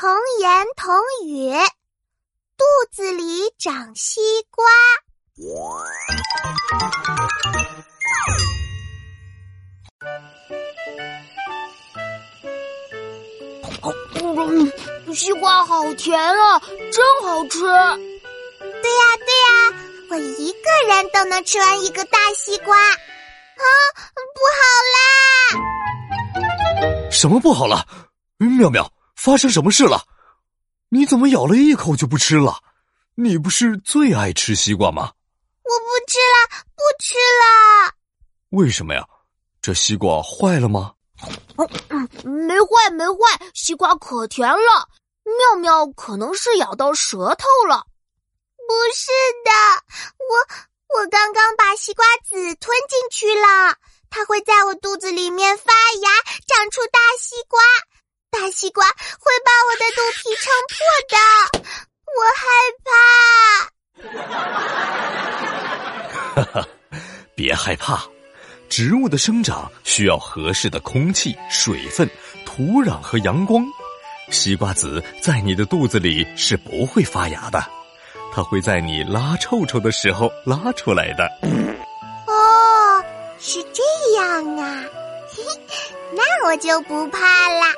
童言童语，肚子里长西瓜。嗯，西瓜好甜啊，真好吃。对呀对呀，我一个人都能吃完一个大西瓜。啊，不好啦！什么不好了？妙妙，发生什么事了？你怎么咬了一口就不吃了？你不是最爱吃西瓜吗？我不吃了，不吃了。为什么呀？这西瓜坏了吗？没坏，没坏，西瓜可甜了。妙妙可能是咬到舌头了。不是的，我我刚刚把西瓜籽吞进去了，它会在我肚子里面发芽，长出大西瓜。西瓜会把我的肚皮撑破的，我害怕。哈哈，别害怕，植物的生长需要合适的空气、水分、土壤和阳光。西瓜籽在你的肚子里是不会发芽的，它会在你拉臭臭的时候拉出来的。哦，是这样啊，嘿嘿，那我就不怕啦。